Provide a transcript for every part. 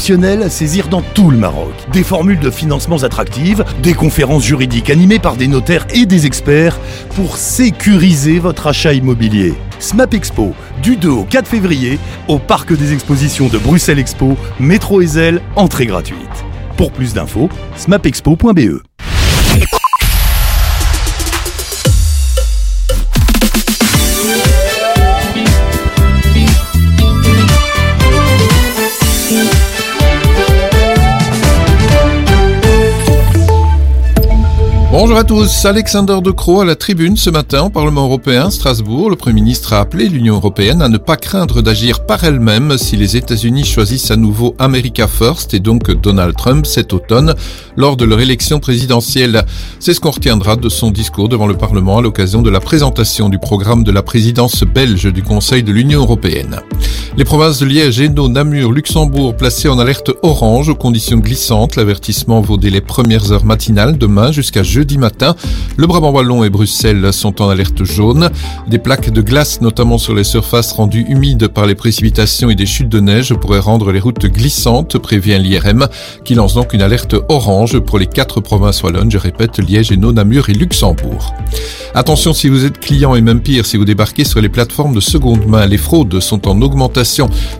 exceptionnels à saisir dans tout le Maroc. Des formules de financements attractives, des conférences juridiques animées par des notaires et des experts pour sécuriser votre achat immobilier. SMAP Expo, du 2 au 4 février, au Parc des Expositions de Bruxelles Expo, métro Ezel, entrée gratuite. Pour plus d'infos, smapexpo.be. Bonjour à tous, Alexander De Croo à la tribune ce matin au Parlement européen, Strasbourg. Le Premier ministre a appelé l'Union européenne à ne pas craindre d'agir par elle-même si les États-Unis choisissent à nouveau America First et donc Donald Trump cet automne lors de leur élection présidentielle. C'est ce qu'on retiendra de son discours devant le Parlement à l'occasion de la présentation du programme de la présidence belge du Conseil de l'Union européenne. Les provinces de Liège, Hainaut, Namur, Luxembourg placées en alerte orange aux conditions glissantes. L'avertissement vaut dès les premières heures matinales demain jusqu'à jeudi matin. Le Brabant Wallon et Bruxelles sont en alerte jaune. Des plaques de glace, notamment sur les surfaces rendues humides par les précipitations et des chutes de neige, pourraient rendre les routes glissantes, prévient l'IRM, qui lance donc une alerte orange pour les quatre provinces wallonnes, je répète, Liège, Hainaut, Namur et Luxembourg. Attention si vous êtes client et même pire si vous débarquez sur les plateformes de seconde main. Les fraudes sont en augmentation.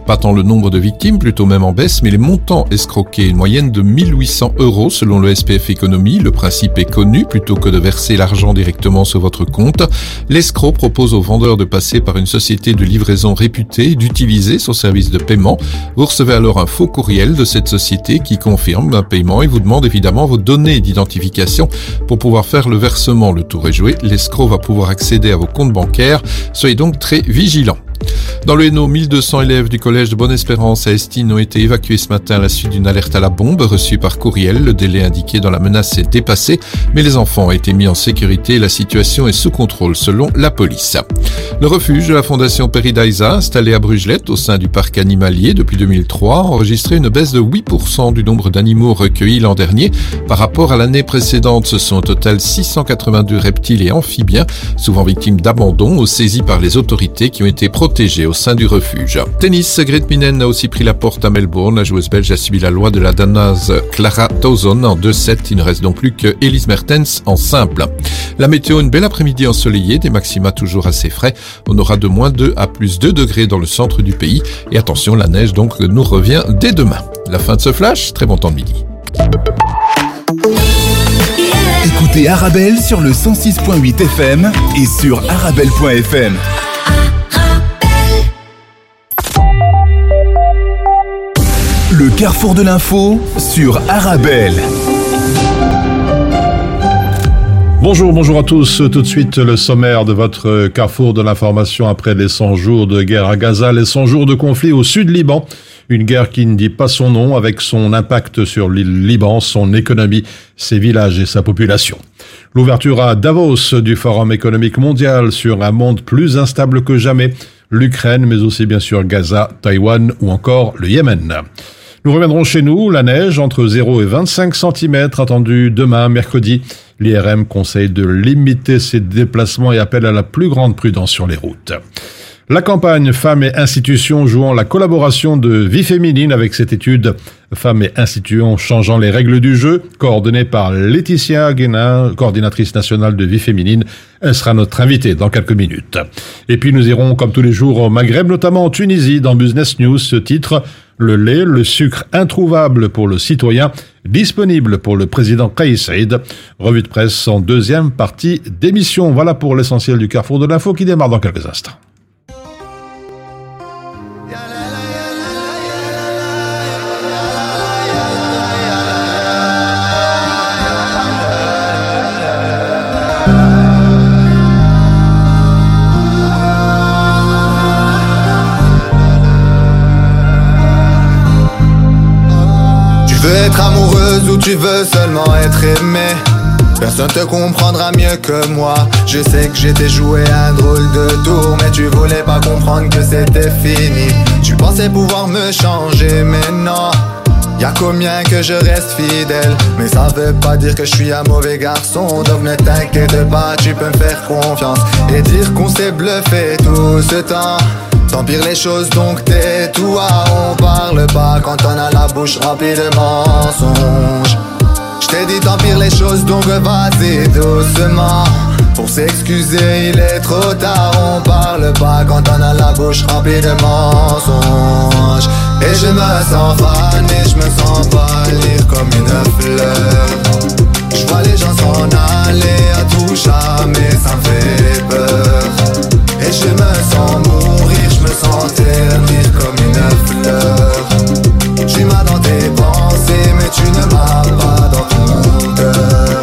Pas tant le nombre de victimes, plutôt même en baisse, mais les montants escroqués. Une moyenne de 1800 euros selon le SPF Économie. Le principe est connu. Plutôt que de verser l'argent directement sur votre compte, l'escroc propose aux vendeurs de passer par une société de livraison réputée, d'utiliser son service de paiement. Vous recevez alors un faux courriel de cette société qui confirme un paiement et vous demande évidemment vos données d'identification pour pouvoir faire le versement. Le tour est joué l'escroc va pouvoir accéder à vos comptes bancaires. Soyez donc très vigilants. Dans le Hainaut, 1200 élèves du collège de Bonne-Espérance à Estine ont été évacués ce matin à la suite d'une alerte à la bombe reçue par courriel. Le délai indiqué dans la menace est dépassé, mais les enfants ont été mis en sécurité et la situation est sous contrôle selon la police. Le refuge de la Fondation Peridaisa, installé à Brugelette au sein du parc animalier depuis 2003, a enregistré une baisse de 8% du nombre d'animaux recueillis l'an dernier par rapport à l'année précédente. Ce sont au total 682 reptiles et amphibiens, souvent victimes d'abandon ou saisis par les autorités qui ont été protégés au sein du refuge. Tennis, Gret Minen a aussi pris la porte à Melbourne. La joueuse belge a subi la loi de la Danoise Clara Towson en 2-7. Il ne reste donc plus que Elise Mertens en simple. La météo, une belle après-midi ensoleillée, des maxima toujours assez frais. On aura de moins 2 à plus 2 degrés dans le centre du pays. Et attention, la neige donc nous revient dès demain. La fin de ce flash, très bon temps de midi. Écoutez Arabelle sur le 106.8 FM et sur arabelle.fm. Le carrefour de l'info sur Arabelle. Bonjour, bonjour à tous. Tout de suite, le sommaire de votre carrefour de l'information après les 100 jours de guerre à Gaza, les 100 jours de conflit au sud Liban. Une guerre qui ne dit pas son nom avec son impact sur le Liban, son économie, ses villages et sa population. L'ouverture à Davos du Forum économique mondial sur un monde plus instable que jamais, l'Ukraine, mais aussi bien sûr Gaza, Taïwan ou encore le Yémen. Nous reviendrons chez nous, la neige entre 0 et 25 cm attendue demain, mercredi. L'IRM conseille de limiter ses déplacements et appelle à la plus grande prudence sur les routes. La campagne Femmes et institutions jouant la collaboration de vie féminine avec cette étude Femmes et institutions changeant les règles du jeu, coordonnée par Laetitia Guénin, coordinatrice nationale de vie féminine. Elle sera notre invitée dans quelques minutes. Et puis nous irons comme tous les jours au Maghreb, notamment en Tunisie, dans Business News, ce titre Le lait, le sucre introuvable pour le citoyen, disponible pour le président Kais. Revue de presse en deuxième partie d'émission. Voilà pour l'essentiel du carrefour de l'info qui démarre dans quelques instants. Tu veux seulement être aimé. Personne te comprendra mieux que moi. Je sais que j'étais joué un drôle de tour Mais tu voulais pas comprendre que c'était fini. Tu pensais pouvoir me changer mais non. Y'a combien que je reste fidèle? Mais ça veut pas dire que je suis un mauvais garçon. Donc ne t'inquiète pas, tu peux me faire confiance Et dire qu'on s'est bluffé tout ce temps T'empires les choses donc tais-toi On parle pas quand on a la bouche remplie de mensonges Je t'ai dit t'empires les choses donc vas-y doucement pour s'excuser, il est trop tard. On parle pas quand on a la bouche remplie de mensonges. Et je me sens fan et je me sens pâlir comme une fleur. Je vois les gens s'en aller à tout jamais, ça me fait peur. Et je me sens mourir, sens ternir comme une fleur. Tu m'as dans tes pensées, mais tu ne m'as pas dans ton cœur.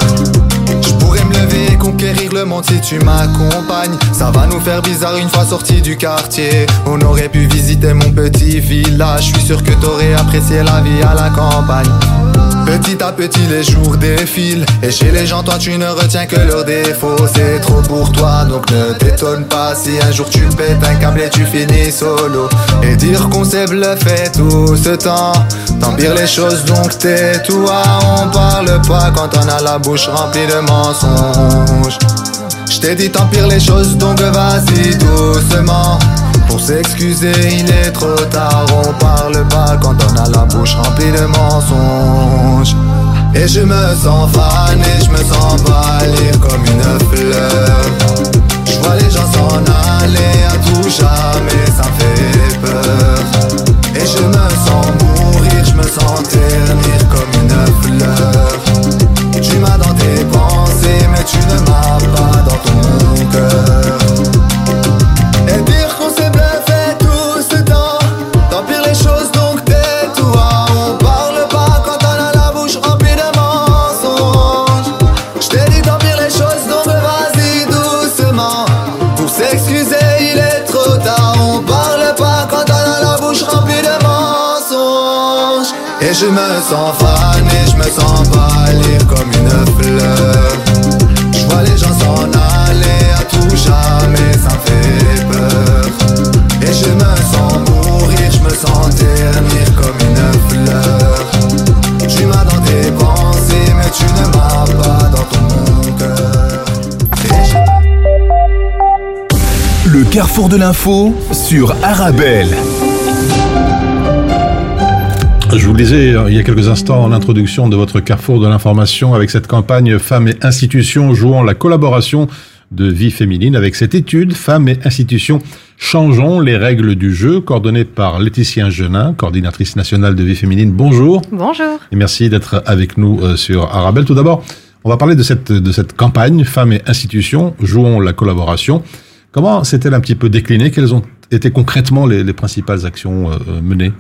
Je pourrais me lever et conquérir le monde si tu m'accompagnes. Ça va nous faire bizarre une fois sortis du quartier. On aurait pu visiter mon petit village. Je suis sûr que t'aurais apprécié la vie à la campagne. Petit à petit les jours défilent. Et chez les gens toi tu ne retiens que leurs défauts. C'est trop pour toi donc ne t'étonne pas. Si un jour tu pètes un câble et tu finis solo. Et dire qu'on s'est bluffé tout ce temps. T'empires les choses donc tais-toi. On parle pas quand on a la bouche remplie de mensonges Je t'ai dit t'empires les choses donc vas-y doucement pour s'excuser, il est trop tard. On parle pas quand on a la bouche remplie de mensonges. Et je me sens fan et je me sens pâlir comme une fleur. Je vois les gens s'en aller à tout jamais, ça fait peur. Et je me sens mourir, je me sens ternir comme une fleur. Tu m'as dans tes pensées, mais tu ne je me sens fan et je me sens pâlir comme une fleur Je vois les gens s'en aller à tout jamais, ça me fait peur. Et je me sens mourir, je me sens ternir comme une fleur. Tu m'as dans tes pensées, mais tu ne m'as pas dans ton cœur. Le carrefour de l'info sur Arabelle. Je vous le disais euh, il y a quelques instants en introduction de votre carrefour de l'information avec cette campagne Femmes et institutions jouant la collaboration de vie féminine avec cette étude Femmes et institutions changeons les règles du jeu coordonnée par Laetitia Genin, coordinatrice nationale de vie féminine. Bonjour Bonjour. et merci d'être avec nous euh, sur Arabelle. Tout d'abord, on va parler de cette, de cette campagne Femmes et institutions jouons la collaboration. Comment s'est-elle un petit peu déclinée? Quelles ont été concrètement les, les principales actions euh, menées?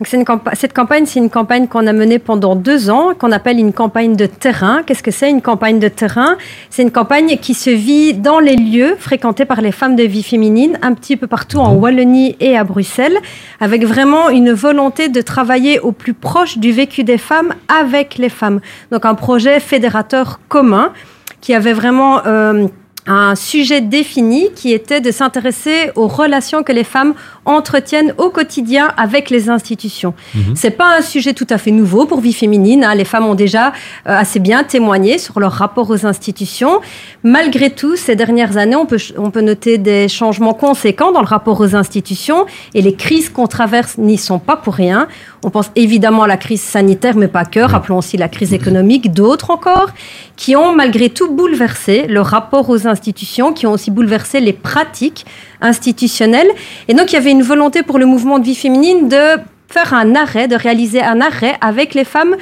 Donc une campa- cette campagne, c'est une campagne qu'on a menée pendant deux ans, qu'on appelle une campagne de terrain. Qu'est-ce que c'est une campagne de terrain? C'est une campagne qui se vit dans les lieux fréquentés par les femmes de vie féminine, un petit peu partout en Wallonie et à Bruxelles, avec vraiment une volonté de travailler au plus proche du vécu des femmes avec les femmes. Donc un projet fédérateur commun qui avait vraiment euh, un sujet défini qui était de s'intéresser aux relations que les femmes entretiennent au quotidien avec les institutions. C'est pas un sujet tout à fait nouveau pour vie féminine. hein. Les femmes ont déjà euh, assez bien témoigné sur leur rapport aux institutions. Malgré tout, ces dernières années, on peut, on peut noter des changements conséquents dans le rapport aux institutions et les crises qu'on traverse n'y sont pas pour rien. On pense évidemment à la crise sanitaire, mais pas que. Rappelons aussi la crise économique, d'autres encore, qui ont malgré tout bouleversé le rapport aux institutions, qui ont aussi bouleversé les pratiques institutionnelles. Et donc, il y avait une volonté pour le mouvement de vie féminine de faire un arrêt, de réaliser un arrêt avec les femmes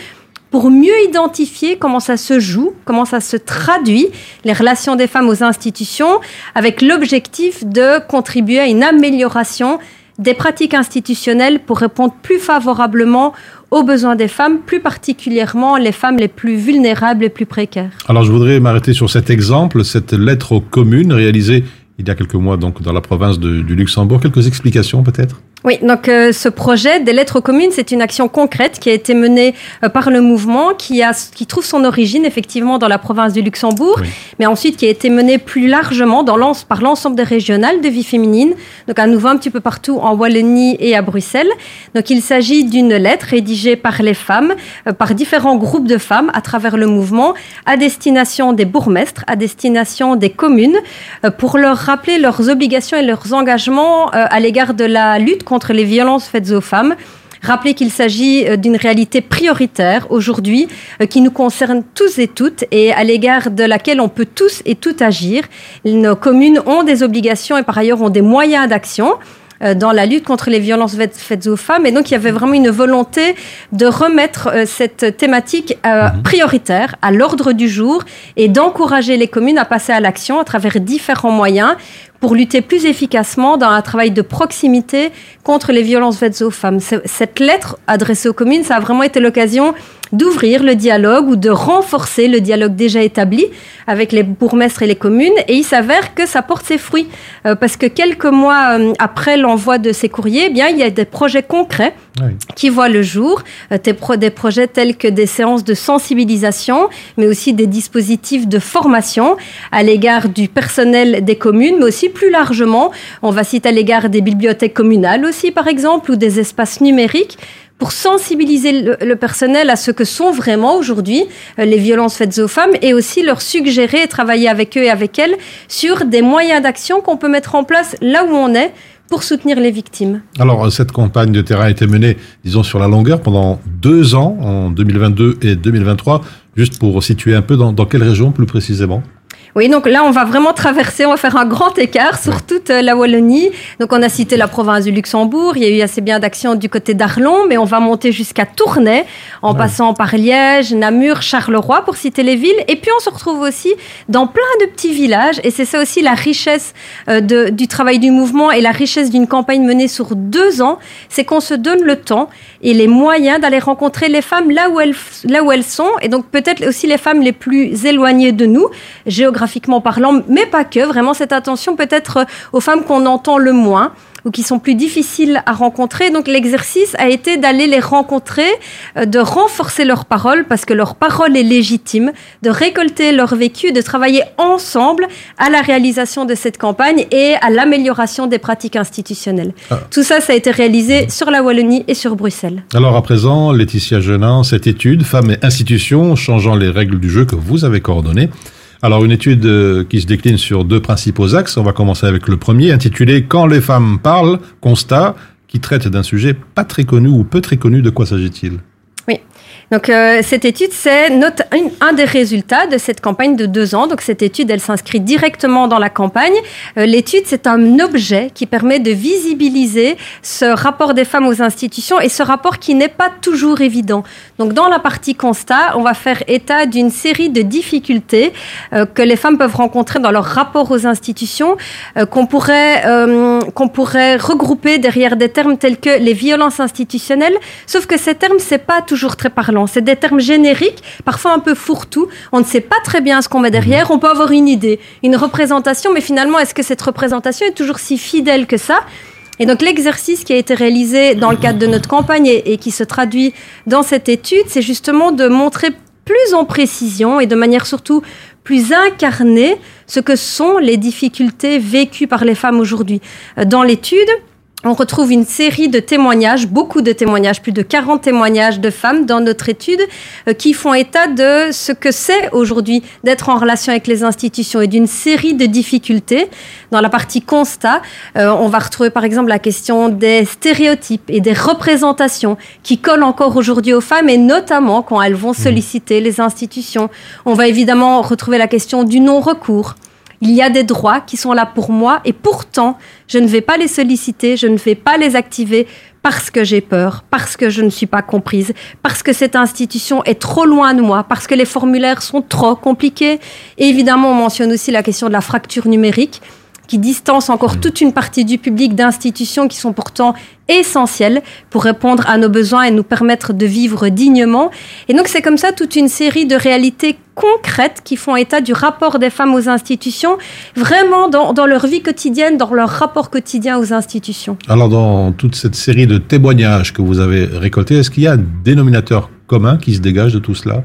pour mieux identifier comment ça se joue, comment ça se traduit, les relations des femmes aux institutions, avec l'objectif de contribuer à une amélioration des pratiques institutionnelles pour répondre plus favorablement aux besoins des femmes, plus particulièrement les femmes les plus vulnérables et plus précaires. Alors, je voudrais m'arrêter sur cet exemple, cette lettre aux communes réalisée il y a quelques mois donc dans la province du Luxembourg. Quelques explications peut-être? Oui, donc euh, ce projet des lettres communes, c'est une action concrète qui a été menée euh, par le mouvement, qui, a, qui trouve son origine effectivement dans la province du Luxembourg, mais ensuite qui a été menée plus largement dans par l'ensemble des régionales de vie féminine, donc à nouveau un petit peu partout en Wallonie et à Bruxelles. Donc il s'agit d'une lettre rédigée par les femmes, euh, par différents groupes de femmes à travers le mouvement, à destination des bourgmestres, à destination des communes, pour leur rappeler leurs obligations et leurs engagements à l'égard de la lutte contre les violences faites aux femmes. Rappelez qu'il s'agit euh, d'une réalité prioritaire aujourd'hui euh, qui nous concerne tous et toutes et à l'égard de laquelle on peut tous et toutes agir. Nos communes ont des obligations et par ailleurs ont des moyens d'action euh, dans la lutte contre les violences faites aux femmes. Et donc, il y avait vraiment une volonté de remettre cette thématique mhm. prioritaire à l'ordre du jour et d'encourager les communes à passer à l'action à travers différents moyens pour lutter plus efficacement dans un travail de proximité contre les violences faites aux femmes. Cette lettre adressée aux communes, ça a vraiment été l'occasion d'ouvrir le dialogue ou de renforcer le dialogue déjà établi avec les bourgmestres et les communes. Et il s'avère que ça porte ses fruits euh, parce que quelques mois euh, après l'envoi de ces courriers, eh bien, il y a des projets concrets qui voient le jour, euh, des, des, projets tels que des séances de sensibilisation, mais aussi des dispositifs de formation à l'égard du personnel des communes, mais aussi plus largement, on va citer à l'égard des bibliothèques communales aussi, par exemple, ou des espaces numériques pour sensibiliser le, personnel à ce que sont vraiment aujourd'hui euh, les violences faites aux femmes et aussi leur suggérer et travailler avec eux et avec elles sur des moyens d'action qu'on peut mettre en place là où on est pour soutenir les victimes. Alors, cette campagne de terrain a été menée, disons, sur la longueur pendant deux ans, en 2022 et 2023. Juste pour situer un peu, dans quelle région plus précisément? Oui, donc là, on va vraiment traverser, on va faire un grand écart sur toute euh, la Wallonie. Donc, on a cité la province du Luxembourg, il y a eu assez bien d'actions du côté d'Arlon, mais on va monter jusqu'à Tournai, en passant par Liège, Namur, Charleroi, pour citer les villes. Et puis, on se retrouve aussi dans plein de petits villages, et c'est ça aussi la richesse euh, de, du travail du mouvement et la richesse d'une campagne menée sur deux ans, c'est qu'on se donne le temps et les moyens d'aller rencontrer les femmes là où elles, là où elles sont, et donc peut-être aussi les femmes les plus éloignées de nous, géographiquement parlant, mais pas que. Vraiment cette attention peut-être euh, aux femmes qu'on entend le moins ou qui sont plus difficiles à rencontrer. Donc l'exercice a été d'aller les rencontrer, euh, de renforcer leur parole parce que leur parole est légitime, de récolter leur vécu, de travailler ensemble à la réalisation de cette campagne et à l'amélioration des pratiques institutionnelles. Ah. Tout ça, ça a été réalisé sur la Wallonie et sur Bruxelles. Alors à présent, Laetitia Genin, cette étude Femmes et institutions changeant les règles du jeu que vous avez coordonnées, alors une étude euh, qui se décline sur deux principaux axes. On va commencer avec le premier, intitulé Quand les femmes parlent, constat, qui traite d'un sujet pas très connu ou peu très connu. De quoi s'agit-il? Oui. Donc euh, cette étude, c'est un des résultats de cette campagne de deux ans. Donc cette étude, elle s'inscrit directement dans la campagne. Euh, l'étude, c'est un objet qui permet de visibiliser ce rapport des femmes aux institutions et ce rapport qui n'est pas toujours évident. Donc dans la partie constat, on va faire état d'une série de difficultés euh, que les femmes peuvent rencontrer dans leur rapport aux institutions, qu'on pourrait qu'on pourrait regrouper derrière des termes tels que les violences institutionnelles. Sauf que ces termes, c'est pas toujours très parlant. C'est des termes génériques, parfois un peu fourre-tout. On ne sait pas très bien ce qu'on met derrière. On peut avoir une idée, une représentation, mais finalement, est-ce que cette représentation est toujours si fidèle que ça? Et donc l'exercice qui a été réalisé dans le cadre de notre campagne et, qui se traduit dans cette étude, c'est justement de montrer plus en précision et de manière surtout plus incarnée ce que sont les difficultés vécues par les femmes aujourd'hui. Dans l'étude, on retrouve une série de témoignages, beaucoup de témoignages, plus de 40 témoignages de femmes dans notre étude euh, qui font état de ce que c'est aujourd'hui d'être en relation avec les institutions et d'une série de difficultés. Dans la partie constat, euh, on va retrouver par exemple la question des stéréotypes et des représentations qui collent encore aujourd'hui aux femmes et notamment quand elles vont mmh. solliciter les institutions. On va évidemment retrouver la question du non-recours. Il y a des droits qui sont là pour moi et pourtant, je ne vais pas les solliciter, je ne vais pas les activer parce que j'ai peur, parce que je ne suis pas comprise, parce que cette institution est trop loin de moi, parce que les formulaires sont trop compliqués. Et évidemment, on mentionne aussi la question de la fracture numérique. Qui distance encore toute une partie du public d'institutions qui sont pourtant essentielles pour répondre à nos besoins et nous permettre de vivre dignement. Et donc c'est comme ça toute une série de réalités concrètes qui font état du rapport des femmes aux institutions, vraiment dans, dans leur vie quotidienne, dans leur rapport quotidien aux institutions. Alors dans toute cette série de témoignages que vous avez récoltés, est-ce qu'il y a un dénominateur commun qui se dégage de tout cela?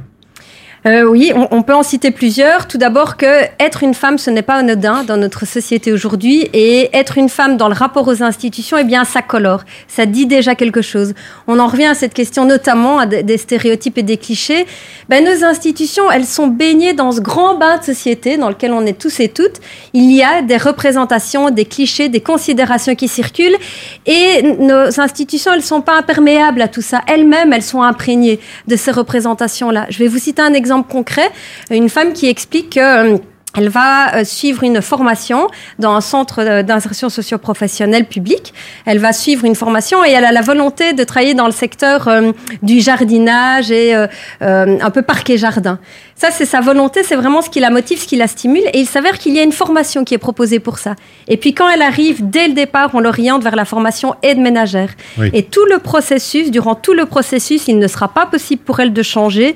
Euh, oui, on, peut en citer plusieurs. Tout d'abord que être une femme, ce n'est pas anodin dans notre société aujourd'hui, et être une femme dans le rapport aux institutions, eh bien, ça colore, ça dit déjà quelque chose. On en revient à cette question, notamment à des stéréotypes et des clichés. Ben, nos institutions, elles sont baignées dans ce grand bain de société dans lequel on est tous et toutes. Il y a des représentations, des clichés, des considérations qui circulent, et nos institutions, elles sont pas imperméables à tout ça. Elles-mêmes, elles sont imprégnées de ces représentations-là. Je vais vous citer un exemple concret, une femme qui explique que euh, elle va euh, suivre une formation dans un centre d'insertion socio-professionnelle public. Elle va suivre une formation et elle a la volonté de travailler dans le secteur euh, du jardinage et un peu parquet jardin. Ça, c'est sa volonté, c'est vraiment ce qui la motive, ce qui la stimule. Et il s'avère qu'il y a une formation qui est proposée pour ça. Et puis quand elle arrive, dès le départ, on l'oriente vers la formation aide ménagère. Et tout le processus, durant tout le processus, il ne sera pas possible pour elle de changer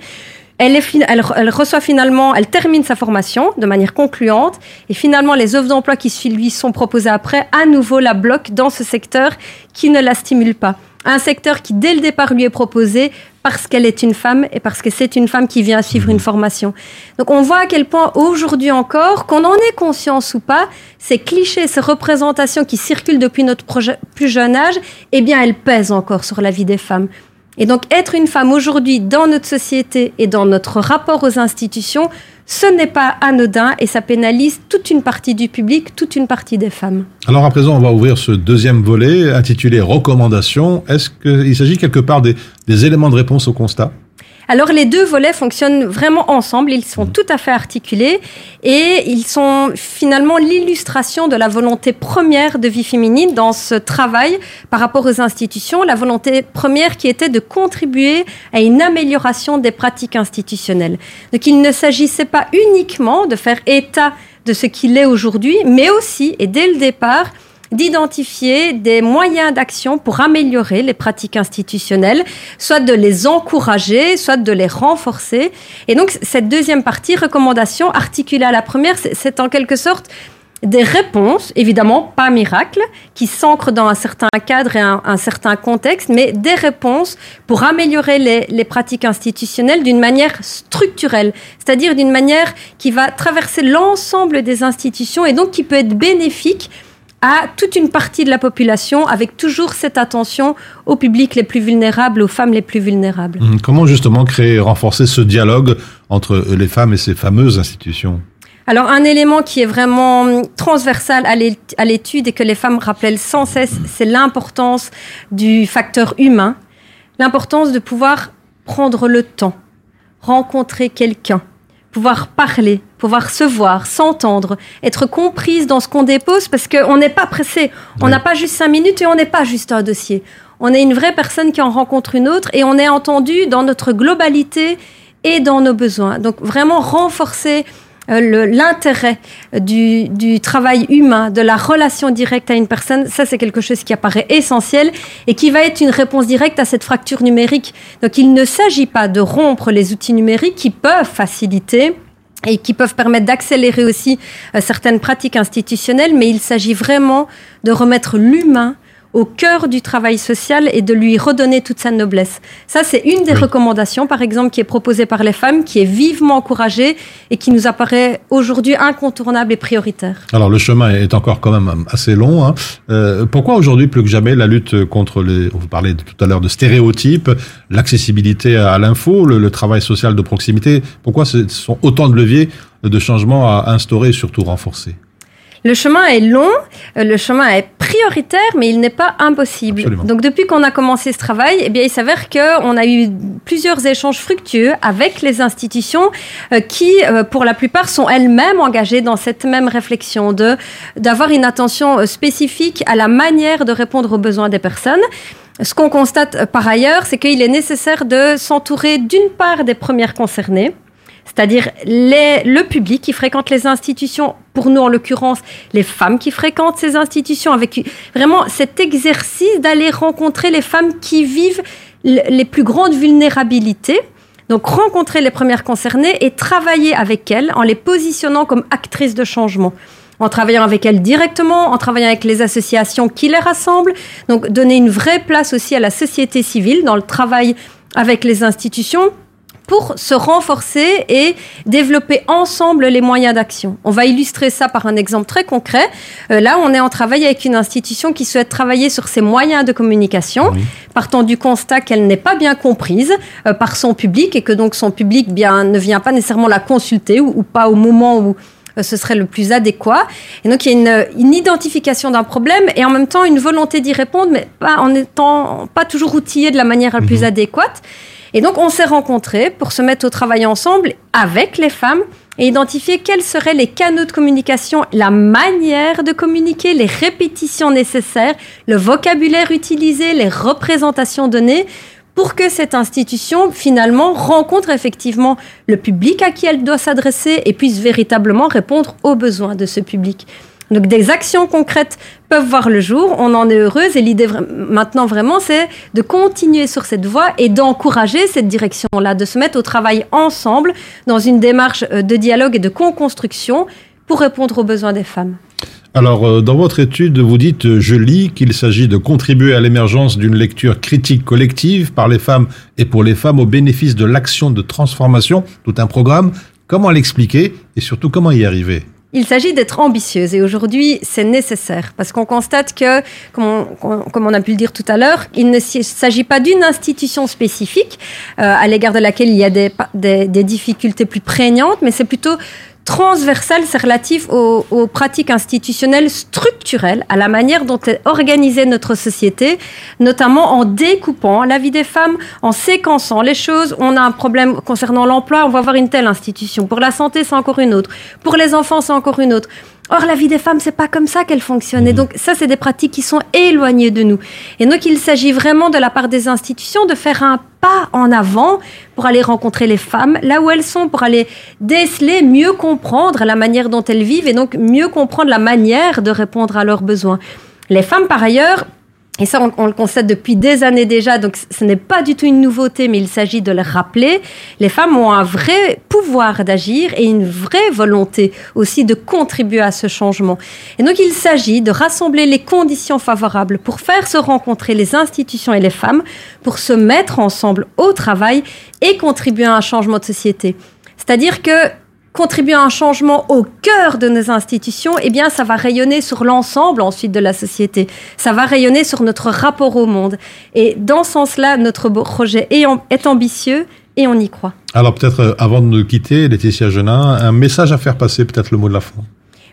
elle, est, elle, elle, reçoit finalement, elle termine sa formation de manière concluante et finalement les offres d'emploi qui lui sont proposées après, à nouveau la bloquent dans ce secteur qui ne la stimule pas. Un secteur qui dès le départ lui est proposé parce qu'elle est une femme et parce que c'est une femme qui vient suivre une formation. Donc on voit à quel point aujourd'hui encore, qu'on en ait conscience ou pas, ces clichés, ces représentations qui circulent depuis notre plus jeune âge, eh bien elles pèsent encore sur la vie des femmes. Et donc être une femme aujourd'hui dans notre société et dans notre rapport aux institutions, ce n'est pas anodin et ça pénalise toute une partie du public, toute une partie des femmes. Alors à présent, on va ouvrir ce deuxième volet intitulé Recommandations. Est-ce qu'il s'agit quelque part des, des éléments de réponse au constat? Alors les deux volets fonctionnent vraiment ensemble, ils sont tout à fait articulés et ils sont finalement l'illustration de la volonté première de vie féminine dans ce travail par rapport aux institutions, la volonté première qui était de contribuer à une amélioration des pratiques institutionnelles. Donc il ne s'agissait pas uniquement de faire état de ce qu'il est aujourd'hui, mais aussi, et dès le départ, d'identifier des moyens d'action pour améliorer les pratiques institutionnelles, soit de les encourager, soit de les renforcer. Et donc, cette deuxième partie, recommandation articulée à la première, c'est en quelque sorte des réponses, évidemment pas miracle, qui s'ancrent dans un certain cadre et un, certain contexte, mais des réponses pour améliorer les pratiques institutionnelles d'une manière structurelle, c'est-à-dire d'une manière qui va traverser l'ensemble des institutions et donc qui peut être bénéfique à toute une partie de la population avec toujours cette attention aux publics les plus vulnérables, aux femmes les plus vulnérables. Hum, comment justement créer et renforcer ce dialogue entre les femmes et ces fameuses institutions? Alors un élément qui est vraiment transversal à l'étude et que les femmes rappellent sans cesse, c'est l'importance du facteur humain, l'importance de pouvoir prendre le temps, rencontrer quelqu'un, pouvoir parler, pouvoir se voir, s'entendre, être comprise dans ce qu'on dépose parce qu'on n'est pas pressé. On n'a pas juste cinq minutes et on n'est pas juste un dossier. On est une vraie personne qui en rencontre une autre et on est entendu dans notre globalité et dans nos besoins. Donc vraiment renforcer l'intérêt du, du, travail humain, de la relation directe à une personne, ça c'est quelque chose qui apparaît essentiel et qui va être une réponse directe à cette fracture numérique. Donc il ne s'agit pas de rompre les outils numériques qui peuvent faciliter et qui peuvent permettre d'accélérer aussi euh, certaines pratiques institutionnelles, mais il s'agit vraiment de remettre l'humain au cœur du travail social et de lui redonner toute sa noblesse. Ça, c'est une des oui. recommandations, par exemple, qui est proposée par les femmes, qui est vivement encouragée et qui nous apparaît aujourd'hui incontournable et prioritaire. Alors, le chemin est encore quand même assez long. Hein. Euh, pourquoi aujourd'hui, plus que jamais, la lutte contre les... Vous parlez tout à l'heure de stéréotypes, l'accessibilité à l'info, le, le, travail social de proximité. Pourquoi ce sont autant de leviers de changement à instaurer et surtout renforcer le chemin est long, euh, le chemin est prioritaire, mais il n'est pas impossible. Absolument. Donc depuis qu'on a commencé ce travail, eh bien, il s'avère qu'on a eu plusieurs échanges fructueux avec les institutions euh, qui, euh, pour la plupart, sont elles-mêmes engagées dans cette même réflexion de d'avoir une attention spécifique à la manière de répondre aux besoins des personnes. Ce qu'on constate par ailleurs, c'est qu'il est nécessaire de s'entourer d'une part des premières concernées, c'est-à-dire le public qui fréquente les institutions, pour nous en l'occurrence, les femmes qui fréquentent ces institutions, avec vraiment cet exercice d'aller rencontrer les femmes qui vivent les plus grandes vulnérabilités. Donc rencontrer les premières concernées et travailler avec elles en les positionnant comme actrices de changement en travaillant avec elles directement, en travaillant avec les associations qui les rassemblent. Donc donner une vraie place aussi à la société civile dans le travail avec les institutions pour se renforcer et développer ensemble les moyens d'action. On va illustrer ça par un exemple très concret. Euh, là, on est en travail avec une institution qui souhaite travailler sur ses moyens de communication, partant du constat qu'elle n'est pas bien comprise euh, par son public et que donc son public bien, ne vient pas nécessairement la consulter ou, pas au moment où ce serait le plus adéquat. Et donc, il y a une, une identification d'un problème et en même temps une volonté d'y répondre, mais pas en étant pas toujours outillé de la manière la plus mhm. adéquate. Et donc, on s'est rencontrés pour se mettre au travail ensemble avec les femmes et identifier quels seraient les canaux de communication, la manière de communiquer, les répétitions nécessaires, le vocabulaire utilisé, les représentations données pour que cette institution, finalement, rencontre effectivement le public à qui elle doit s'adresser et puisse véritablement répondre aux besoins de ce public. Donc des actions concrètes peuvent voir le jour, on en est heureuse et l'idée maintenant vraiment c'est de continuer sur cette voie et d'encourager cette direction-là, de se mettre au travail ensemble dans une démarche euh, de dialogue et de co-construction pour répondre aux besoins des femmes. Alors, euh, dans votre étude, vous dites, euh, je lis qu'il s'agit de contribuer à l'émergence d'une lecture critique collective par les femmes et pour les femmes au bénéfice de l'action de transformation, tout un programme. Comment l'expliquer et surtout comment y arriver? Il s'agit d'être ambitieuse et aujourd'hui c'est nécessaire parce qu'on constate que, comme on, a pu le dire tout à l'heure, il ne s'agit pas d'une institution spécifique euh, à l'égard de laquelle il y a des, des difficultés plus prégnantes, mais c'est plutôt transversale, c'est relatif aux, pratiques institutionnelles structurelles, à la manière dont est organisée notre société, notamment en découpant la vie des femmes, en séquençant les choses. On a un problème concernant l'emploi, on va avoir une telle institution. Pour la santé, c'est encore une autre. Pour les enfants, c'est encore une autre. Or, la vie des femmes, c'est pas comme ça qu'elle fonctionne. Et mmh. donc, ça, c'est des pratiques qui sont éloignées de nous. Et donc, il s'agit vraiment de la part des institutions de faire un pas en avant pour aller rencontrer les femmes là où elles sont, pour aller déceler, mieux comprendre la manière dont elles vivent et donc mieux comprendre la manière de répondre à leurs besoins. Les femmes, par ailleurs, et ça, on, le constate depuis des années déjà, donc ce n'est pas du tout une nouveauté, mais il s'agit de le rappeler. Les femmes ont un vrai pouvoir d'agir et une vraie volonté aussi de contribuer à ce changement. Et donc, il s'agit de rassembler les conditions favorables pour faire se rencontrer les institutions et les femmes, pour se mettre ensemble au travail et contribuer à un changement de société. C'est-à-dire que contribuer à un changement au cœur de nos institutions, eh bien, ça va rayonner sur l'ensemble ensuite de la société. Ça va rayonner sur notre rapport au monde. Et dans ce sens-là, notre projet est, ambitieux et on y croit. Alors peut-être euh, avant de nous quitter, Laetitia Genin, un message à faire passer, peut-être le mot de la fin.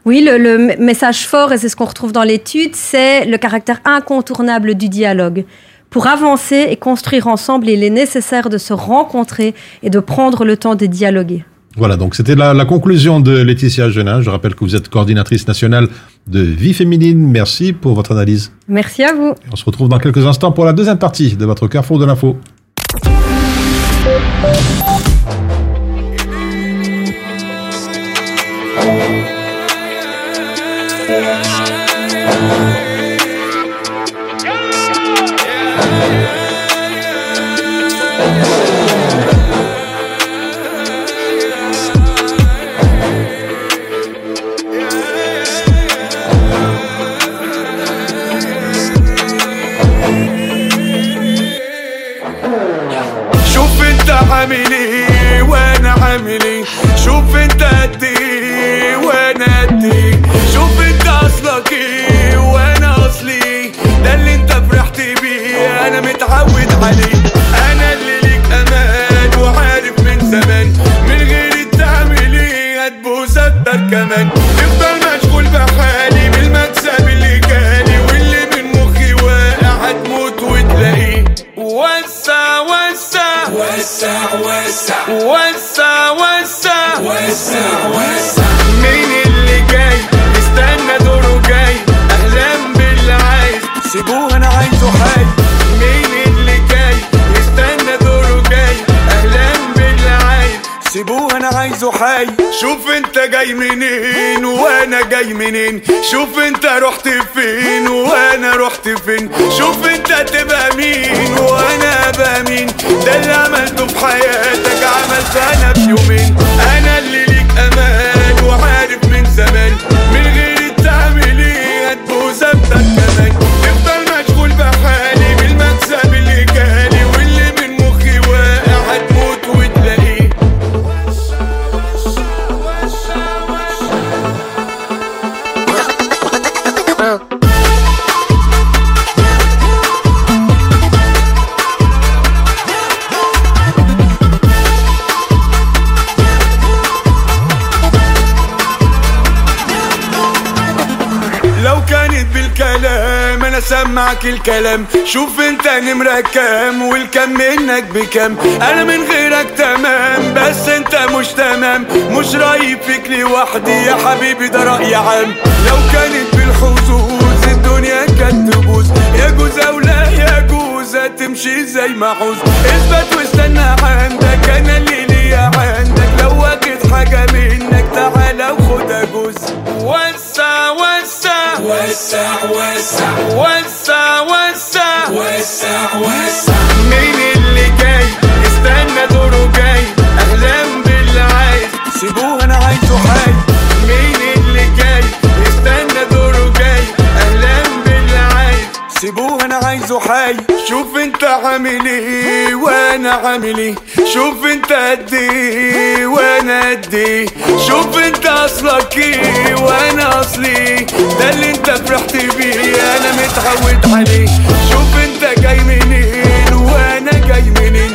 Oui, le, le message fort, et c'est ce qu'on retrouve dans l'étude, c'est le caractère incontournable du dialogue. Pour avancer et construire ensemble, il est nécessaire de se rencontrer et de prendre le temps de dialoguer. Voilà, donc c'était la, conclusion de Laetitia Genin. Je rappelle que vous êtes coordinatrice nationale de Vie Féminine. Merci pour votre analyse. Merci à vous. On se retrouve dans quelques instants pour la deuxième partie de votre Carrefour de l'info. أنا اللي ليك أمان وعارف من زمان. من غير التعاملي هتبوس أكتر كمان. نفضل مشغول بحالي بالمكسب اللي جالي. واللي من مخي واقع هتموت وتلاقيه. وسع وسع. وسع وسع. وسع وسع. وسع مين اللي جاي؟ استنى دوره جاي. أهلا بالعايز سيبوه سيبوه أنا عايزه حي. شوف أنت جاي منين وأنا جاي منين. شوف أنت رحت فين وأنا رحت فين. شوف أنت تبقى مين وأنا أبقى مين. ده اللي عملته في حياتك عملت أنا في يومين أنا اللي ليك أمان وعارف من زمان. الكلام. شوف انت نمرة كام والكم منك بكام أنا من غيرك تمام بس انت مش تمام. مش رايب فيك لوحدي يا حبيبي ده رأي عام. لو كانت بالحظوظ الدنيا كانت تبوظ. يجوز أو لا يجوز هتمشي زي ما عوز اثبت واستنى عندك أنا اللي ليا عندك. لو واخد حاجة منك تعالى وخدها جوز. وسع وسع وسع وسع. وسع وسع وسع وسع. مين اللي جاي؟ استنى دوره جاي. أهلا باللي عايز سيبوه أنا عايزه حي سيبوه أنا عايزه حي. شوف انت عامل إيه وأنا عامل إيه. شوف انت قد إيه وأنا قد إيه. شوف انت اصلك إيه وأنا اصلي إيه. ده اللي انت فرحت بيه أنا متعود عليه. شوف انت جاي منين وأنا جاي منين.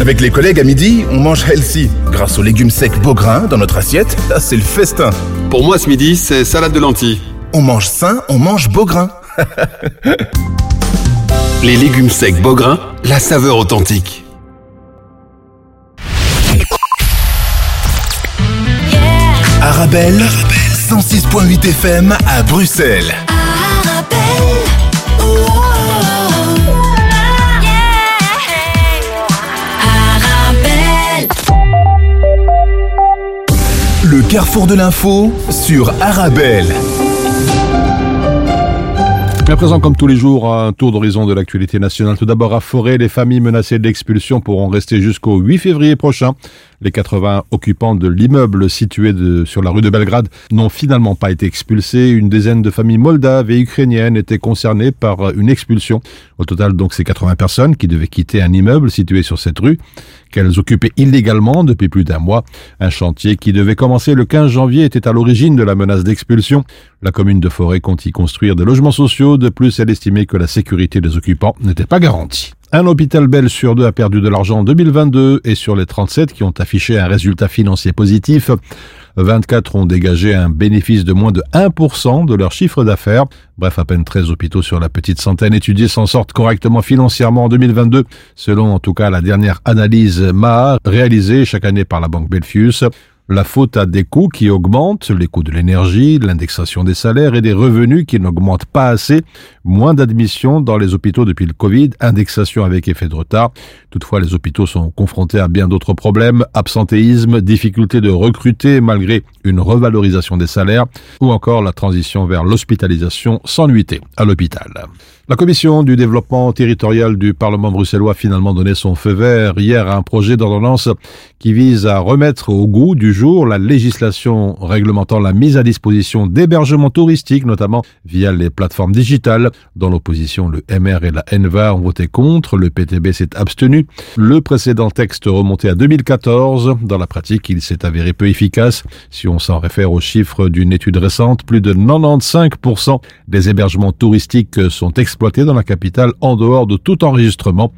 Avec les collègues à midi, on mange healthy. Grâce aux légumes secs Beaugrain dans notre assiette, là c'est le festin. Pour moi, ce midi, c'est salade de lentilles. On mange sain, on mange Beaugrain. Les légumes secs Beaugrain, la saveur authentique. Arabelle, 106.8 FM à Bruxelles. Le carrefour de l'info sur Arabelle. À présent, comme tous les jours, un tour d'horizon de l'actualité nationale. Tout d'abord, à Forêt, les familles menacées d'expulsion pourront rester jusqu'au 8 février prochain. Les 80 occupants de l'immeuble situé sur la rue de Belgrade n'ont finalement pas été expulsés. Une dizaine de familles moldaves et ukrainiennes étaient concernées par une expulsion. Au total, donc, c'est 80 personnes qui devaient quitter un immeuble situé sur cette rue qu'elles occupaient illégalement depuis plus d'un mois. Un chantier qui devait commencer le 15 janvier était à l'origine de la menace d'expulsion. La commune de Forêt compte y construire des logements sociaux. De plus, elle estimait que la sécurité des occupants n'était pas garantie. Un hôpital belge sur deux a perdu de l'argent en 2022 et sur les 37 qui ont affiché un résultat financier positif, 24 ont dégagé un bénéfice de moins de 1% de leur chiffre d'affaires. Bref, à peine 13 hôpitaux sur la petite centaine étudiés s'en sortent correctement financièrement en 2022, selon en tout cas la dernière analyse MAA réalisée chaque année par la Banque Belfius. La faute à des coûts qui augmentent, les coûts de l'énergie, de l'indexation des salaires et des revenus qui n'augmentent pas assez, moins d'admissions dans les hôpitaux depuis le Covid, indexation avec effet de retard. Toutefois, les hôpitaux sont confrontés à bien d'autres problèmes, absentéisme, difficulté de recruter malgré une revalorisation des salaires, ou encore la transition vers l'hospitalisation sans nuitée à l'hôpital. La commission du développement territorial du Parlement bruxellois a finalement donné son feu vert hier à un projet d'ordonnance qui vise à remettre au goût du la législation réglementant la mise à disposition d'hébergements touristiques, notamment via les plateformes digitales. Dans l'opposition, le MR et la NVA ont voté contre, le PTB s'est abstenu. Le précédent texte remonté à 2014. Dans la pratique, il s'est avéré peu efficace. Si on s'en réfère aux chiffres d'une étude récente, plus de 95% des hébergements touristiques sont exploités dans la capitale en dehors de tout enregistrement.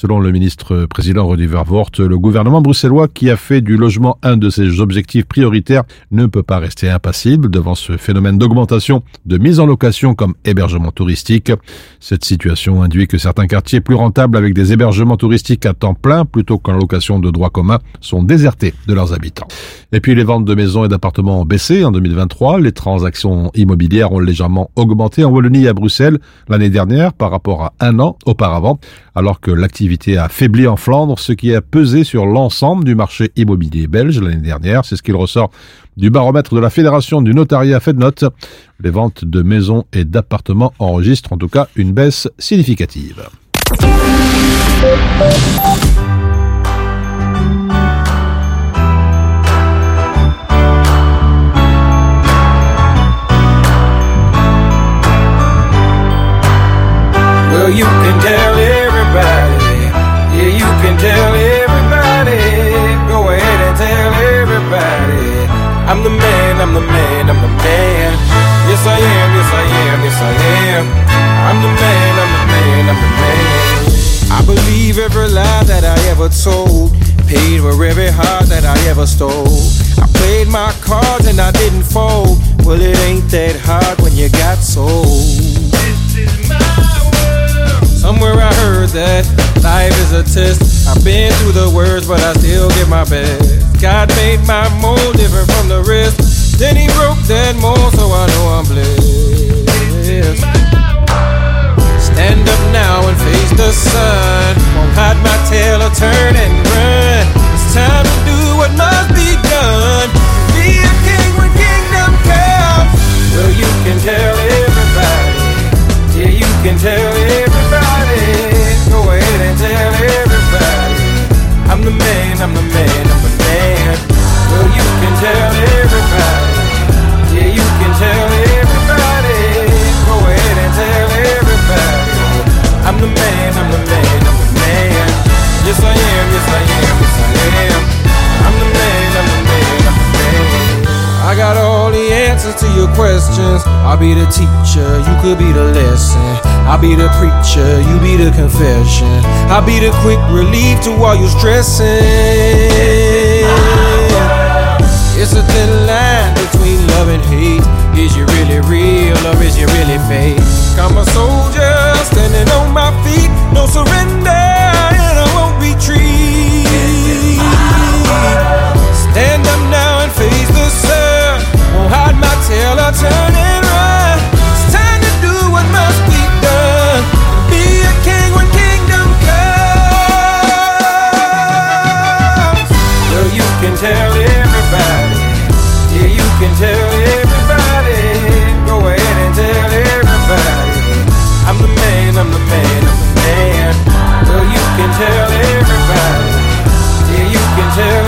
Selon le ministre président Rudy Vervoort, le gouvernement bruxellois qui a fait du logement un de ses objectifs prioritaires ne peut pas rester impassible devant ce phénomène d'augmentation de mise en location comme hébergement touristique. Cette situation induit que certains quartiers plus rentables avec des hébergements touristiques à temps plein plutôt qu'en location de droit commun sont désertés de leurs habitants. Et puis les ventes de maisons et d'appartements ont baissé en 2023. Les transactions immobilières ont légèrement augmenté en Wallonie et à Bruxelles l'année dernière par rapport à un an auparavant, alors que l'activité a faibli en Flandre, ce qui a pesé sur l'ensemble du marché immobilier belge l'année dernière. C'est ce qu'il ressort du baromètre de la Fédération du notariat FedNote. Les ventes de maisons et d'appartements enregistrent en tout cas une baisse significative. Tell everybody. Yeah, you can tell everybody. Go ahead and tell everybody. I'm the man, I'm the man, I'm the man. Yes, I am, yes, I am, yes, I am. I'm the man, I'm the man, I'm the man. I believe every lie that I ever told. Paid for every heart that I ever stole. I played my cards and I didn't fold. Well, it ain't that hard when you got sold. Somewhere I heard that life is a test. I've been through the worst, but I still give my best. God made my mold different from the rest. Then He broke that mold, so I know I'm blessed. Stand up now and face the sun. Won't hide my tail or turn and run. It's time to do what must be done. Be a king when kingdom comes. Well, you can tell everybody. Yeah, you can tell everybody. I'm the man, I'm the man, I'm the man. Well, you can tell everybody. Yeah, you can tell everybody. Go ahead and tell everybody. I'm the man, I'm the man, I'm the man. Yes, I am, yes, I am, yes, I am. I'm the man, I'm the man, I'm the man. I got all the answers to your questions. I'll be the teacher, you could be the lesson. I'll be the preacher, you be the confession. I'll be the quick relief to all your stressing. It's a thin line between love and hate. Is you really real or is you really fake? I'm a soldier standing on my feet, no surrender, and I won't retreat. Stand up now and face the sun. Won't hide my tail Can tell everybody. Go ahead and tell everybody. I'm the man, I'm the man, I'm the man. Well, you can tell everybody. Yeah, you can tell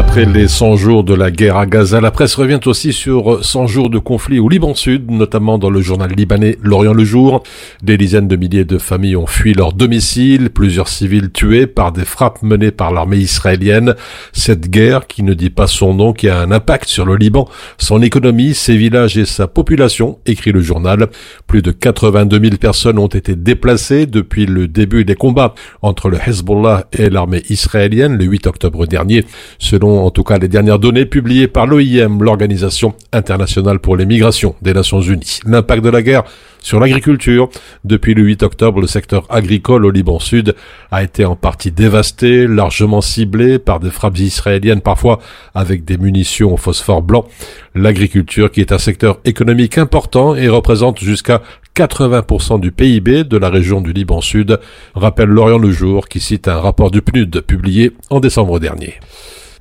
Après les 100 jours de la guerre à Gaza, la presse revient aussi sur 100 jours de conflit au Liban Sud, notamment dans le journal libanais L'Orient le Jour. Des dizaines de milliers de familles ont fui leur domicile, plusieurs civils tués par des frappes menées par l'armée israélienne. Cette guerre, qui ne dit pas son nom, qui a un impact sur le Liban, son économie, ses villages et sa population, écrit le journal. Plus de 82 000 personnes ont été déplacées depuis le début des combats entre le Hezbollah et l'armée israélienne le 8 octobre dernier, selon en tout cas les dernières données publiées par l'OIM, l'Organisation internationale pour les migrations des Nations Unies. L'impact de la guerre sur l'agriculture. Depuis le 8 octobre, le secteur agricole au Liban Sud a été en partie dévasté, largement ciblé par des frappes israéliennes, parfois avec des munitions au phosphore blanc. L'agriculture, qui est un secteur économique important et représente jusqu'à 80% du PIB de la région du Liban Sud, rappelle Lorient le Jour, qui cite un rapport du PNUD publié en décembre dernier.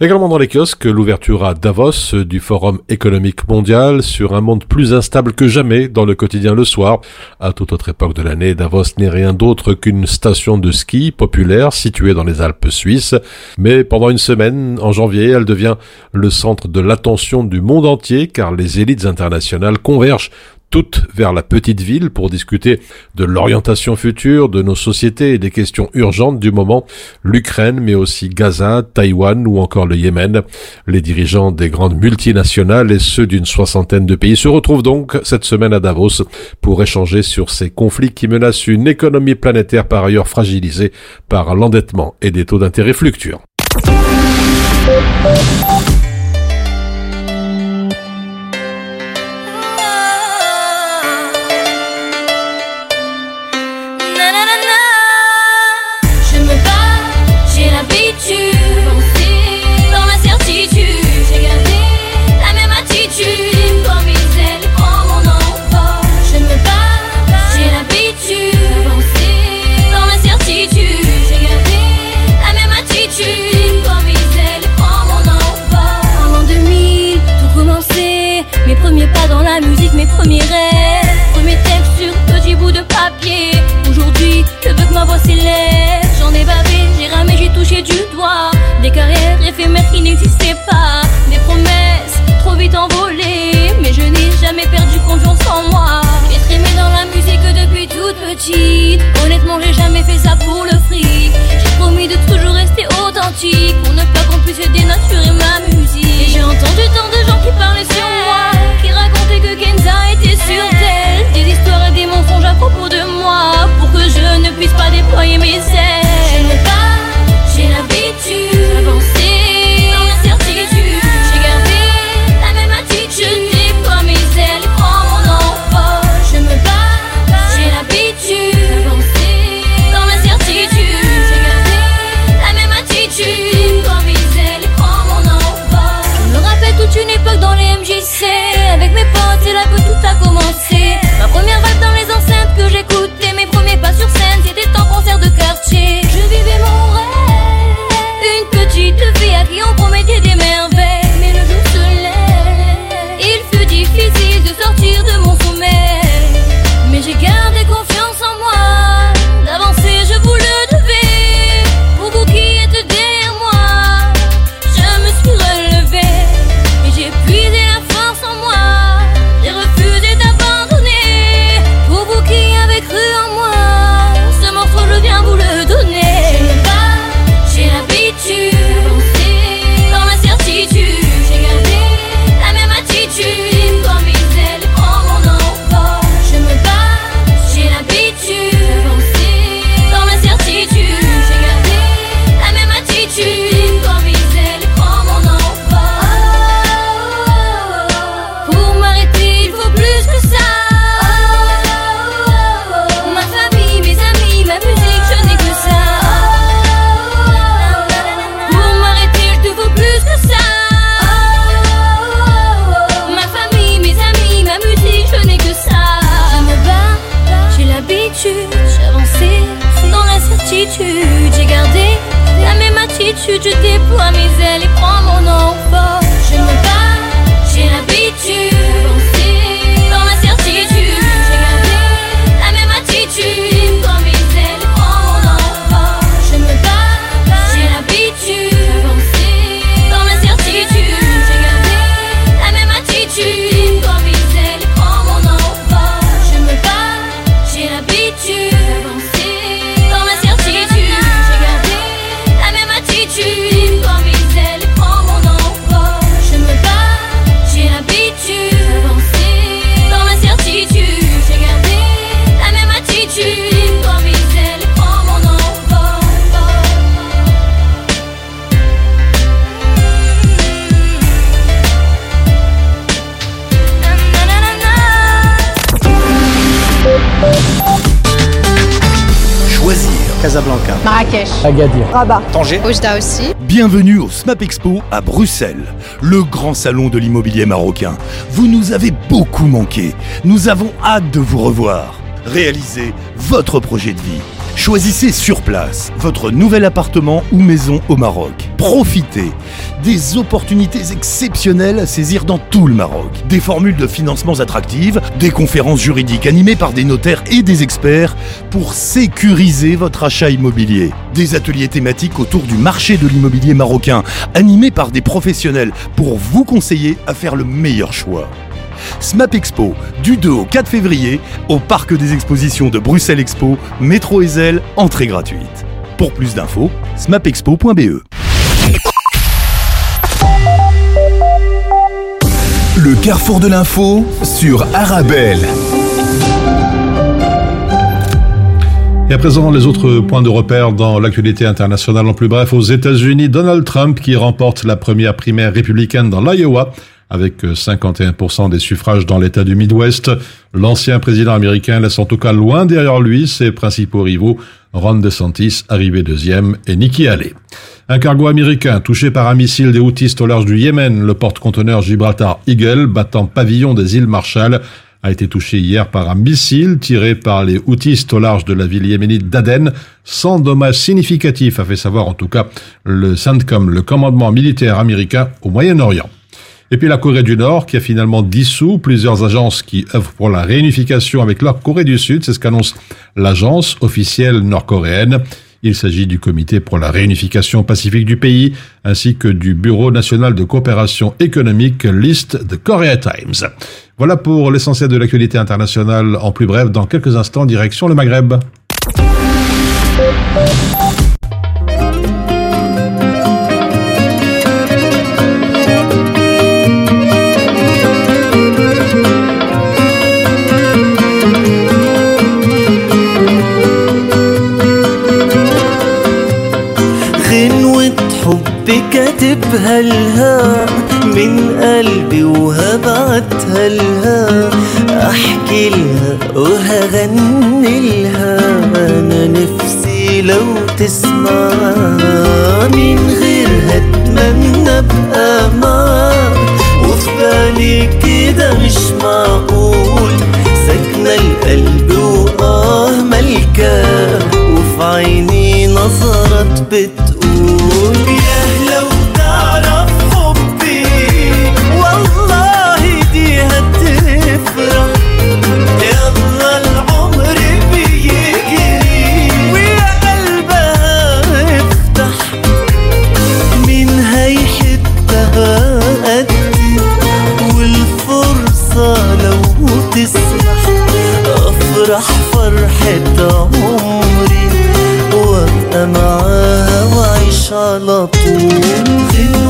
Également dans les kiosques, l'ouverture à Davos du Forum économique mondial sur un monde plus instable que jamais dans le quotidien le soir. À toute autre époque de l'année, Davos n'est rien d'autre qu'une station de ski populaire située dans les Alpes suisses. Mais pendant une semaine, en janvier, elle devient le centre de l'attention du monde entier car les élites internationales convergent toutes vers la petite ville pour discuter de l'orientation future de nos sociétés et des questions urgentes du moment, l'Ukraine, mais aussi Gaza, Taïwan ou encore le Yémen. Les dirigeants des grandes multinationales et ceux d'une soixantaine de pays se retrouvent donc cette semaine à Davos pour échanger sur ces conflits qui menacent une économie planétaire par ailleurs fragilisée par l'endettement et des taux d'intérêt fluctuants. Mais je n'ai jamais perdu confiance en moi. J'ai trémé dans la musique depuis toute petite. Honnêtement, j'ai jamais fait ça pour le fric. J'ai promis de toujours rester authentique Pour ne pas qu'on puisse dénaturer ma musique. J'ai entendu tant de gens qui parlaient sur moi Qui racontaient que Kenza était sur terre. Des histoires et des mensonges à propos de moi Pour que je ne puisse pas déployer mes ailes Agadir. Rabat. Tanger. Oujda aussi. Bienvenue au SMAP Expo à Bruxelles, le grand salon de l'immobilier marocain. Vous nous avez beaucoup manqué. Nous avons hâte de vous revoir. Réalisez votre projet de vie. Choisissez sur place votre nouvel appartement ou maison au Maroc. Profitez des opportunités exceptionnelles à saisir dans tout le Maroc. Des formules de financements attractives, des conférences juridiques animées par des notaires et des experts pour sécuriser votre achat immobilier. Des ateliers thématiques autour du marché de l'immobilier marocain animés par des professionnels pour vous conseiller à faire le meilleur choix. SMAP Expo, du 2 au 4 février, au Parc des Expositions de Bruxelles Expo, métro Ezel, entrée gratuite. Pour plus d'infos, smapexpo.be. Le carrefour de l'info sur Arabelle. Et à présent, les autres points de repère dans l'actualité internationale en plus bref. Aux États-Unis, Donald Trump qui remporte la première primaire républicaine dans l'Iowa avec 51% des suffrages dans l'État du Midwest. L'ancien président américain laisse en tout cas loin derrière lui ses principaux rivaux, Ron DeSantis, arrivé deuxième, et Nikki Haley. Un cargo américain touché par un missile des Houthis au large du Yémen, le porte-conteneur Gibraltar Eagle, battant pavillon des îles Marshall, a été touché hier par un missile tiré par les Houthis au large de la ville yéménite d'Aden, sans dommages significatifs, a fait savoir en tout cas le CENTCOM, le commandement militaire américain au Moyen-Orient. Et puis la Corée du Nord qui a finalement dissous plusieurs agences qui œuvrent pour la réunification avec la Corée du Sud, c'est ce qu'annonce l'agence officielle nord-coréenne. Il s'agit du Comité pour la réunification pacifique du pays, ainsi que du Bureau national de coopération économique List de Korea Times. Voilà pour l'essentiel de l'actualité internationale en plus bref. Dans quelques instants, direction le Maghreb. حب كاتبها لها من قلبي وهبعتها لها أحكي لها وهغني لها أنا نفسي لو تسمع. من غيرها اتمنى أبقى معاك. وفي بالي كده مش معقول. ساكنة القلب وآه ملكاه وفي عيني نظرت بتقول معاها وأعيش على طول.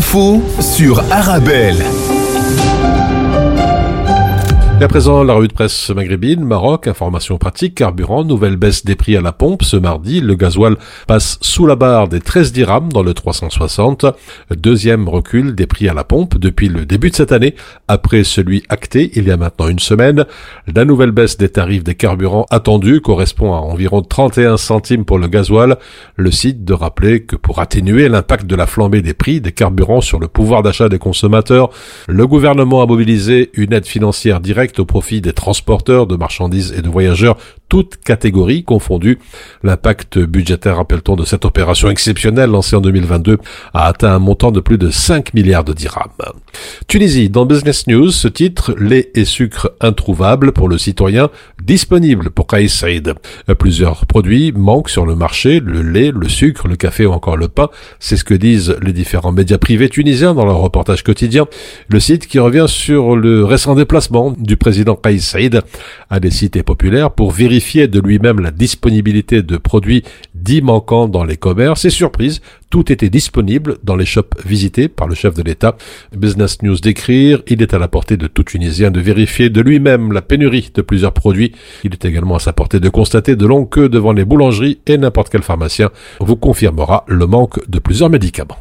L'info sur Arabelle. Et à présent, la revue de presse maghrébine, Maroc, information pratique, carburant, nouvelle baisse des prix à la pompe ce mardi. Le gasoil passe sous la barre des 13 dirhams dans le 360. Deuxième recul des prix à la pompe depuis le début de cette année, après celui acté il y a maintenant une semaine. La nouvelle baisse des tarifs des carburants attendue correspond à environ 31 centimes pour le gasoil. Le site de rappeler que pour atténuer l'impact de la flambée des prix des carburants sur le pouvoir d'achat des consommateurs, le gouvernement a mobilisé une aide financière directe au profit des transporteurs de marchandises et de voyageurs, toutes catégories confondues. L'impact budgétaire, rappelle-t-on, de cette opération exceptionnelle lancée en 2022 a atteint un montant de plus de 5 milliards de dirhams. Tunisie, dans Business News, ce titre, lait et sucre introuvables pour le citoyen, disponible pour Kais Saïd. Plusieurs produits manquent sur le marché, le lait, le sucre, le café ou encore le pain. C'est ce que disent les différents médias privés tunisiens dans leur reportage quotidien. Le site qui revient sur le récent déplacement du président Kais Saïd à des cités populaires pour vérifier de lui-même la disponibilité de produits dits manquants dans les commerces et surprise, tout était disponible dans les shops visités par le chef de l'État. Business News d'écrire, il est à la portée de tout Tunisien de vérifier de lui-même la pénurie de plusieurs produits. Il est également à sa portée de constater de longues queues devant les boulangeries et n'importe quel pharmacien vous confirmera le manque de plusieurs médicaments.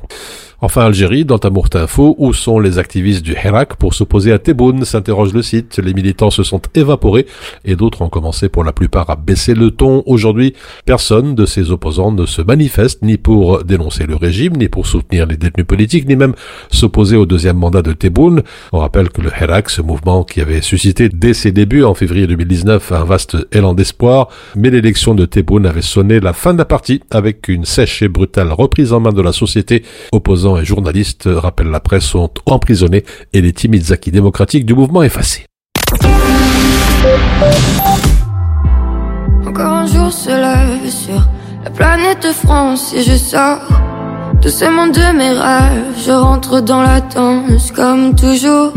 Enfin, Algérie, dans Tamourt Info, où sont les activistes du Hirak pour s'opposer à Tebboune, s'interroge le site. Les militants se sont évaporés et d'autres ont commencé pour la plupart à baisser le ton. Aujourd'hui, personne de ces opposants ne se manifeste ni pour dénoncer le régime, ni pour soutenir les détenus politiques, ni même s'opposer au deuxième mandat de Tebboune. On rappelle que le Hirak, ce mouvement qui avait suscité dès ses débuts en février 2019 un vaste élan d'espoir, mais l'élection de Tebboune avait sonné la fin de la partie avec une sèche et brutale reprise en main de la société opposant et journalistes, rappelle la presse, sont emprisonnés et les timides acquis démocratiques du mouvement effacés. Encore un jour se lève sur la planète France et je sors monde de mes rêves. Je rentre dans la danse comme toujours.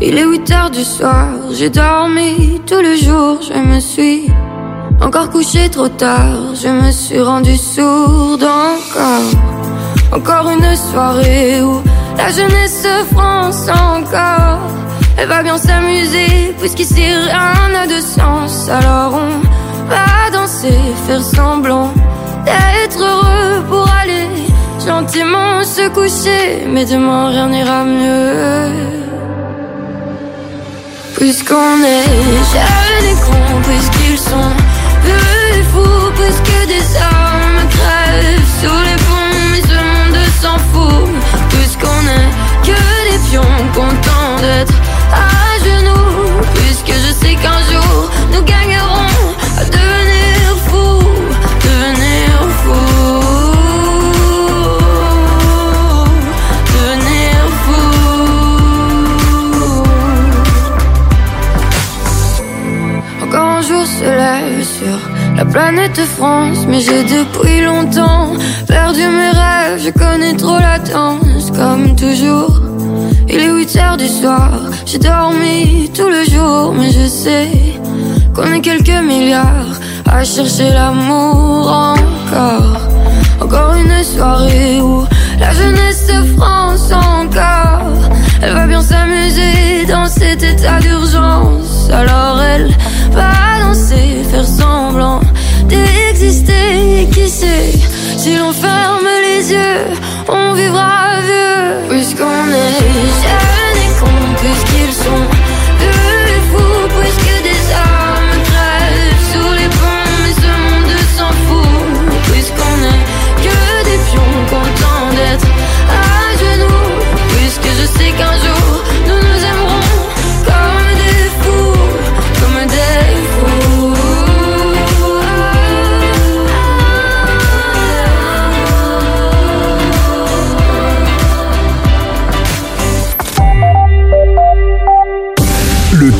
Il est 8 heures du soir, j'ai dormi tout le jour, je me suis encore couché trop tard, je me suis rendu sourde encore. Encore une soirée où la jeunesse se France encore. Elle va bien s'amuser, puisqu'ici rien n'a de sens. Alors on va danser, faire semblant d'être heureux pour aller gentiment se coucher. Mais demain rien n'ira mieux. Puisqu'on est jeunes et cons, puisqu'ils sont vieux et fous, puisque des hommes j'ai depuis longtemps perdu mes rêves. Je connais trop la comme toujours. Il est 8 heures du soir, j'ai dormi tout le jour, mais je sais qu'on est quelques milliards à chercher l'amour encore. Encore une soirée où la jeunesse se France encore. Elle va bien s'amuser dans cet état d'urgence. Alors elle va danser, faire semblant d'exister. Si l'on ferme les yeux, on vivra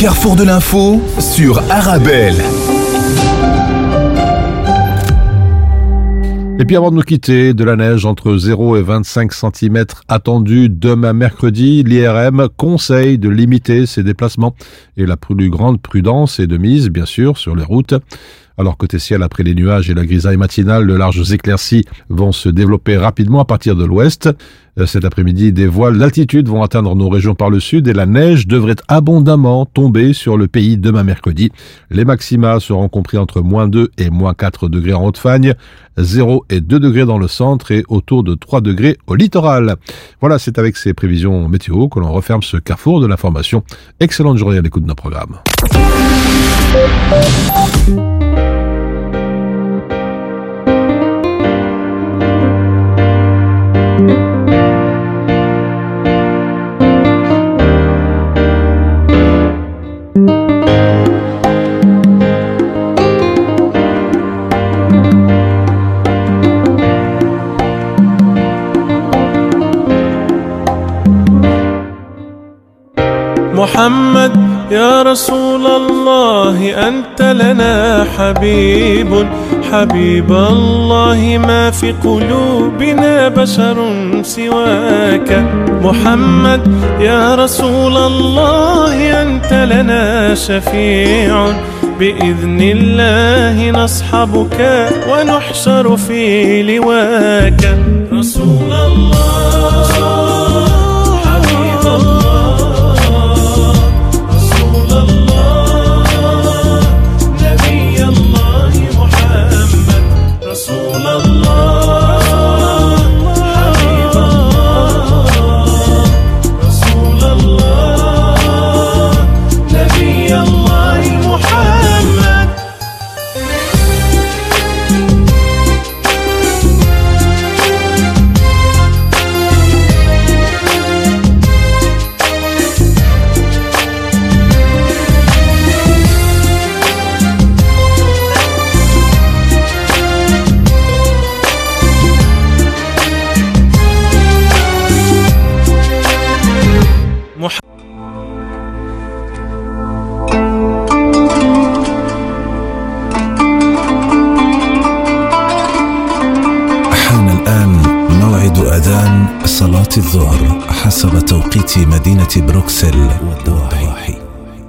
carrefour de l'info sur Arabelle. Et puis avant de nous quitter, de la neige entre 0 et 25 cm attendu demain mercredi, l'IRM conseille de limiter ses déplacements et la plus grande prudence est de mise, bien sûr, sur les routes. Alors côté ciel, après les nuages et la grisaille matinale, de larges éclaircies vont se développer rapidement à partir de l'ouest. Euh, Cet après-midi, des voiles d'altitude vont atteindre nos régions par le sud et la neige devrait abondamment tomber sur le pays demain mercredi. Les maxima seront compris entre moins 2 et moins 4 degrés en Haute-Fagne, 0 et 2 degrés dans le centre et autour de 3 degrés au littoral. Voilà, c'est avec ces prévisions météo que l'on referme ce carrefour de l'information. Excellente journée à l'écoute de nos programmes. محمد يا رسول الله أنت لنا حبيب. حبيب الله ما في قلوبنا بشر سواك. محمد يا رسول الله أنت لنا شفيع. بإذن الله نصحبك ونحشر في لواك. رسول الله.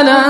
على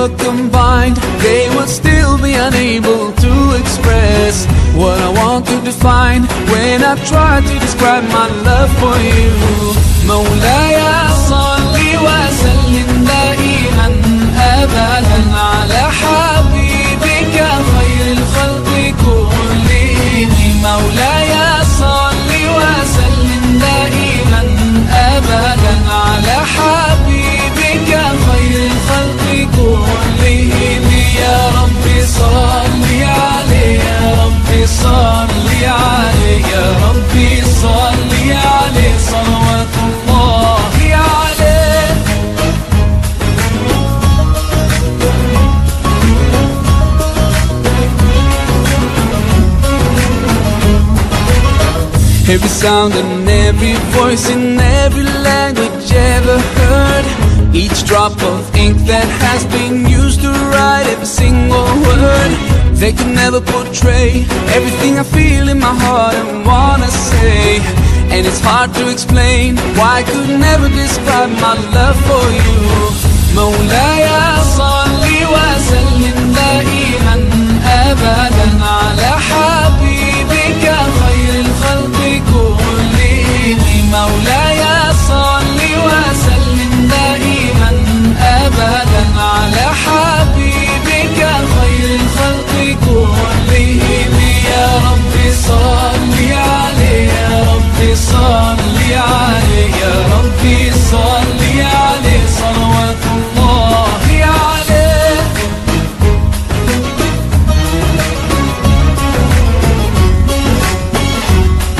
were combined, they would still be unable to express what I want to define when I try to describe my love for you. مولاي صل وسلم دائما ابدا sound and every voice in every language ever heard. Each drop of ink that has been used to write every single word. They could never portray everything I feel in my heart and wanna say. And it's hard to explain why I could never describe my love for you. مولاي صل وسلم دائما ابدا على حبيبك Maulana.